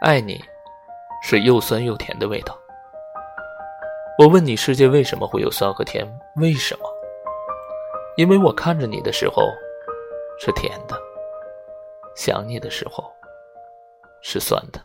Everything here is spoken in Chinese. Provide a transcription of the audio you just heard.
爱你是又酸又甜的味道。我问你世界为什么会有酸和甜为什么？因为我看着你的时候是甜的想你的时候是酸的。